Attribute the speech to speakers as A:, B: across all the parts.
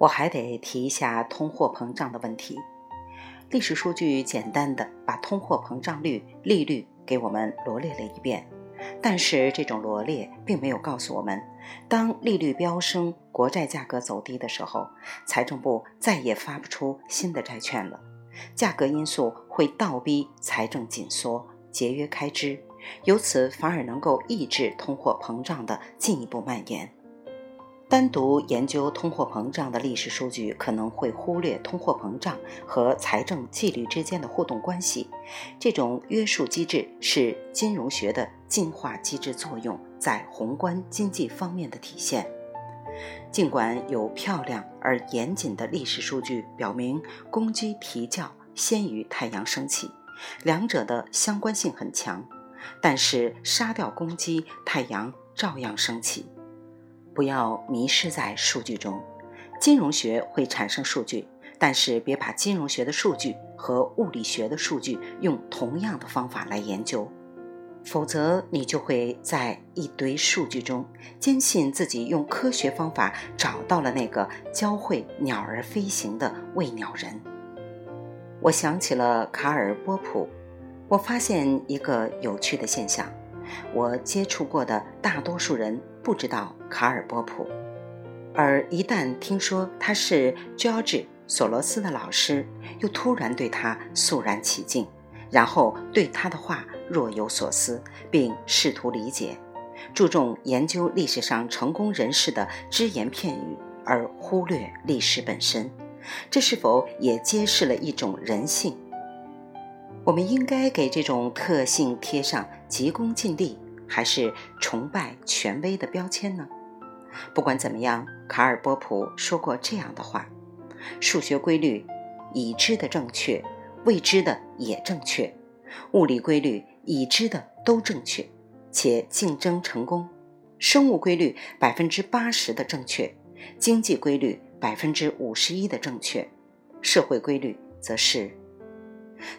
A: 我还得提一下通货膨胀的问题。历史数据简单的把通货膨胀率、利率给我们罗列了一遍，但是这种罗列并没有告诉我们，当利率飙升、国债价格走低的时候，财政部再也发不出新的债券了，价格因素会倒逼财政紧缩、节约开支。由此反而能够抑制通货膨胀的进一步蔓延。单独研究通货膨胀的历史数据，可能会忽略通货膨胀和财政纪律之间的互动关系。这种约束机制是金融学的进化机制作用在宏观经济方面的体现。尽管有漂亮而严谨的历史数据表明公鸡啼叫先于太阳升起，两者的相关性很强。但是杀掉公鸡，太阳照样升起。不要迷失在数据中，金融学会产生数据，但是别把金融学的数据和物理学的数据用同样的方法来研究，否则你就会在一堆数据中坚信自己用科学方法找到了那个教会鸟儿飞行的喂鸟人。我想起了卡尔波普。我发现一个有趣的现象：我接触过的大多数人不知道卡尔波普，而一旦听说他是 George 索罗斯的老师，又突然对他肃然起敬，然后对他的话若有所思，并试图理解，注重研究历史上成功人士的只言片语，而忽略历史本身，这是否也揭示了一种人性？我们应该给这种特性贴上急功近利还是崇拜权威的标签呢？不管怎么样，卡尔波普说过这样的话：数学规律已知的正确，未知的也正确；物理规律已知的都正确，且竞争成功；生物规律百分之八十的正确，经济规律百分之五十一的正确，社会规律则是。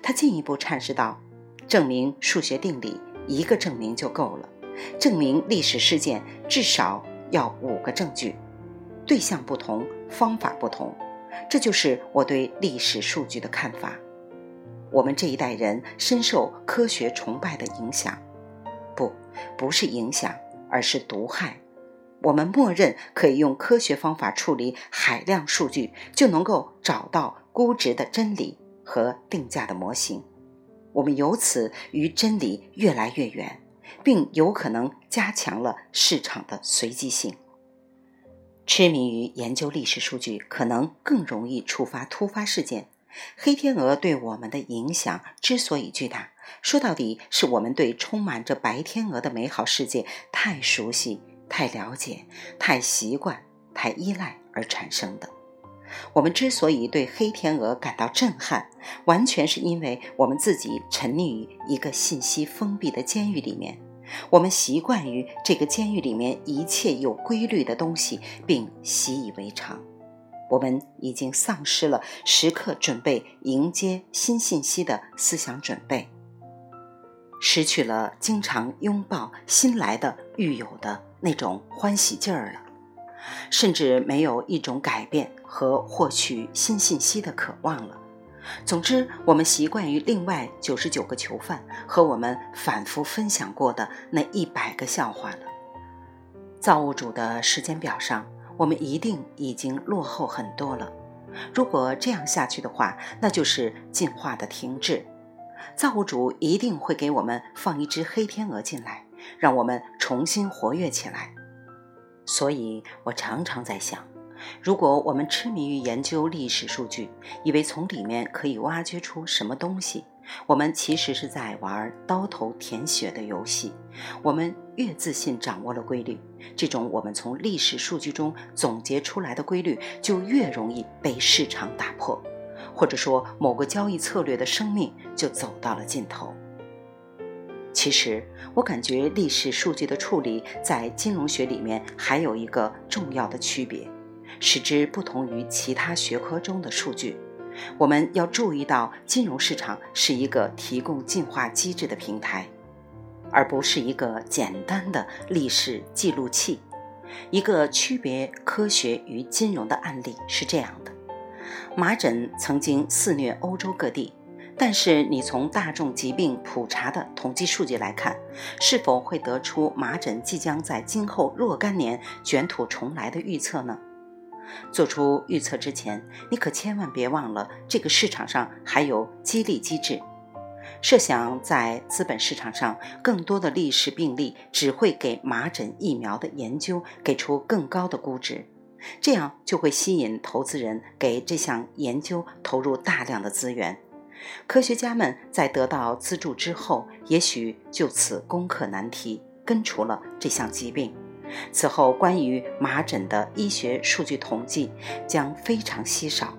A: 他进一步阐释道：“证明数学定理一个证明就够了，证明历史事件至少要五个证据，对象不同，方法不同。这就是我对历史数据的看法。我们这一代人深受科学崇拜的影响，不，不是影响，而是毒害。我们默认可以用科学方法处理海量数据，就能够找到估值的真理。”和定价的模型，我们由此与真理越来越远，并有可能加强了市场的随机性。痴迷于研究历史数据，可能更容易触发突发事件。黑天鹅对我们的影响之所以巨大，说到底是我们对充满着白天鹅的美好世界太熟悉、太了解、太习惯、太依赖而产生的。我们之所以对黑天鹅感到震撼，完全是因为我们自己沉溺于一个信息封闭的监狱里面。我们习惯于这个监狱里面一切有规律的东西，并习以为常。我们已经丧失了时刻准备迎接新信息的思想准备，失去了经常拥抱新来的狱友的那种欢喜劲儿了。甚至没有一种改变和获取新信息的渴望了。总之，我们习惯于另外九十九个囚犯和我们反复分享过的那一百个笑话了。造物主的时间表上，我们一定已经落后很多了。如果这样下去的话，那就是进化的停滞。造物主一定会给我们放一只黑天鹅进来，让我们重新活跃起来。所以我常常在想，如果我们痴迷于研究历史数据，以为从里面可以挖掘出什么东西，我们其实是在玩刀头舔血的游戏。我们越自信掌握了规律，这种我们从历史数据中总结出来的规律就越容易被市场打破，或者说某个交易策略的生命就走到了尽头。其实，我感觉历史数据的处理在金融学里面还有一个重要的区别，使之不同于其他学科中的数据。我们要注意到，金融市场是一个提供进化机制的平台，而不是一个简单的历史记录器。一个区别科学与金融的案例是这样的：麻疹曾经肆虐欧洲各地，但是你从大众疾病普查的统计数据来看，是否会得出麻疹即将在今后若干年卷土重来的预测呢？做出预测之前，你可千万别忘了，这个市场上还有激励机制。设想在资本市场上，更多的历史病例只会给麻疹疫苗的研究给出更高的估值，这样就会吸引投资人给这项研究投入大量的资源。科学家们在得到资助之后，也许就此攻克难题，根除了这项疾病。此后，关于麻疹的医学数据统计将非常稀少，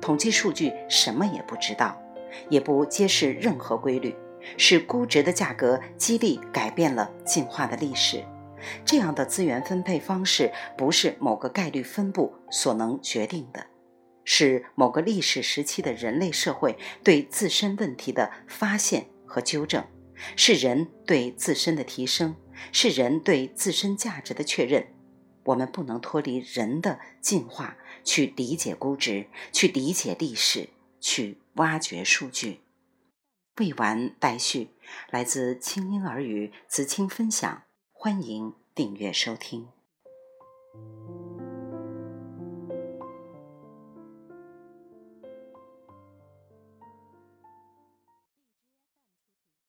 A: 统计数据什么也不知道。也不揭示任何规律，是估值的价格激励改变了进化的历史。这样的资源分配方式不是某个概率分布所能决定的，是某个历史时期的人类社会对自身问题的发现和纠正，是人对自身的提升，是人对自身价值的确认。我们不能脱离人的进化去理解估值，去理解历史。去挖掘数据，未完待续。来自清音耳语子青分享，欢迎订阅收听。